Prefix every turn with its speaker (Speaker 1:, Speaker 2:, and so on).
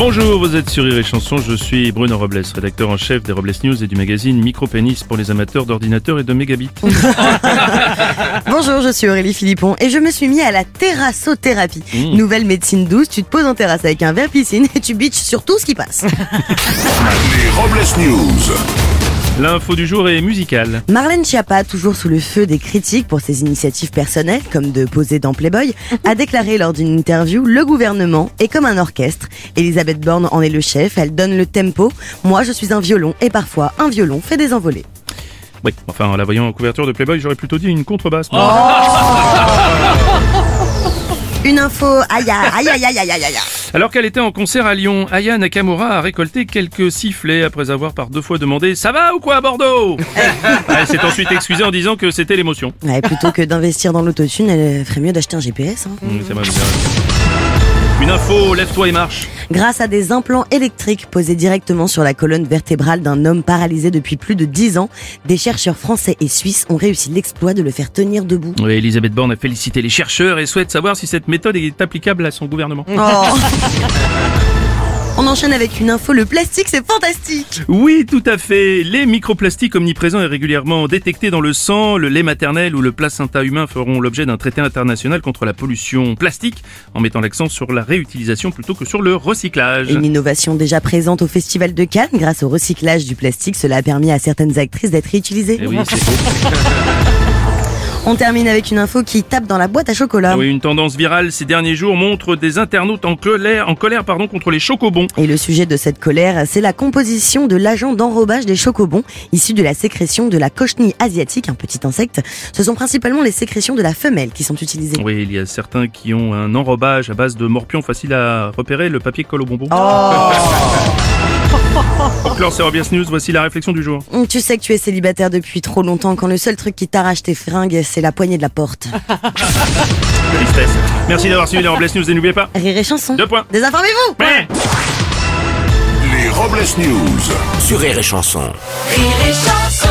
Speaker 1: Bonjour, vous êtes sur Rire et Chanson, je suis Bruno Robles, rédacteur en chef des Robles News et du magazine Micropénis pour les amateurs d'ordinateurs et de mégabits.
Speaker 2: Bonjour, je suis Aurélie Philippon et je me suis mis à la terrassothérapie.
Speaker 1: Mmh.
Speaker 2: Nouvelle médecine douce, tu te poses en terrasse avec un verre piscine et tu bitches sur tout ce qui passe.
Speaker 3: Les Robles News.
Speaker 1: L'info du jour est musicale.
Speaker 2: Marlène Schiappa, toujours sous le feu des critiques pour ses initiatives personnelles, comme de poser dans Playboy, a déclaré lors d'une interview Le gouvernement est comme un orchestre. Elisabeth Borne en est le chef, elle donne le tempo. Moi, je suis un violon et parfois un violon fait des envolées.
Speaker 1: Oui, enfin en la voyant en couverture de Playboy, j'aurais plutôt dit une contrebasse.
Speaker 2: Une info, aïe aïe aïe aïe aïe aïe.
Speaker 1: Alors qu'elle était en concert à Lyon, Aya Nakamura a récolté quelques sifflets après avoir par deux fois demandé « Ça va ou quoi à Bordeaux ?» Elle s'est ensuite excusée en disant que c'était l'émotion.
Speaker 2: Ouais, plutôt que d'investir dans l'autotune, elle ferait mieux d'acheter un GPS. hein.
Speaker 1: Mmh, c'est vrai. Une info, lève-toi et marche.
Speaker 2: Grâce à des implants électriques posés directement sur la colonne vertébrale d'un homme paralysé depuis plus de 10 ans, des chercheurs français et suisses ont réussi l'exploit de le faire tenir debout.
Speaker 1: Oui, Elisabeth Borne a félicité les chercheurs et souhaite savoir si cette méthode est applicable à son gouvernement.
Speaker 2: Oh. On enchaîne avec une info, le plastique c'est fantastique
Speaker 1: Oui, tout à fait. Les microplastiques omniprésents et régulièrement détectés dans le sang, le lait maternel ou le placenta humain feront l'objet d'un traité international contre la pollution plastique en mettant l'accent sur la réutilisation plutôt que sur le recyclage.
Speaker 2: Une innovation déjà présente au Festival de Cannes, grâce au recyclage du plastique, cela a permis à certaines actrices d'être réutilisées.
Speaker 1: Eh oui, c'est faux.
Speaker 2: On termine avec une info qui tape dans la boîte à chocolat.
Speaker 1: Ah Oui, une tendance virale ces derniers jours montre des internautes en colère, en colère pardon, contre les chocobons.
Speaker 2: Et le sujet de cette colère, c'est la composition de l'agent d'enrobage des chocobons, issu de la sécrétion de la cochenille asiatique, un petit insecte. Ce sont principalement les sécrétions de la femelle qui sont utilisées.
Speaker 1: Oui, il y a certains qui ont un enrobage à base de morpion facile à repérer, le papier colle au bonbon. Pour Robias News, voici la réflexion du jour.
Speaker 2: Tu sais que tu es célibataire depuis trop longtemps quand le seul truc qui t'arrache tes fringues, c'est la poignée de la porte.
Speaker 1: Tristesse. Merci d'avoir suivi les Robles News et n'oubliez pas.
Speaker 2: Rire et chanson.
Speaker 1: Deux points.
Speaker 2: Désinformez-vous
Speaker 1: Ouais.
Speaker 3: Les Robles News.
Speaker 4: Sur Rire et Chanson.
Speaker 5: Rire et chanson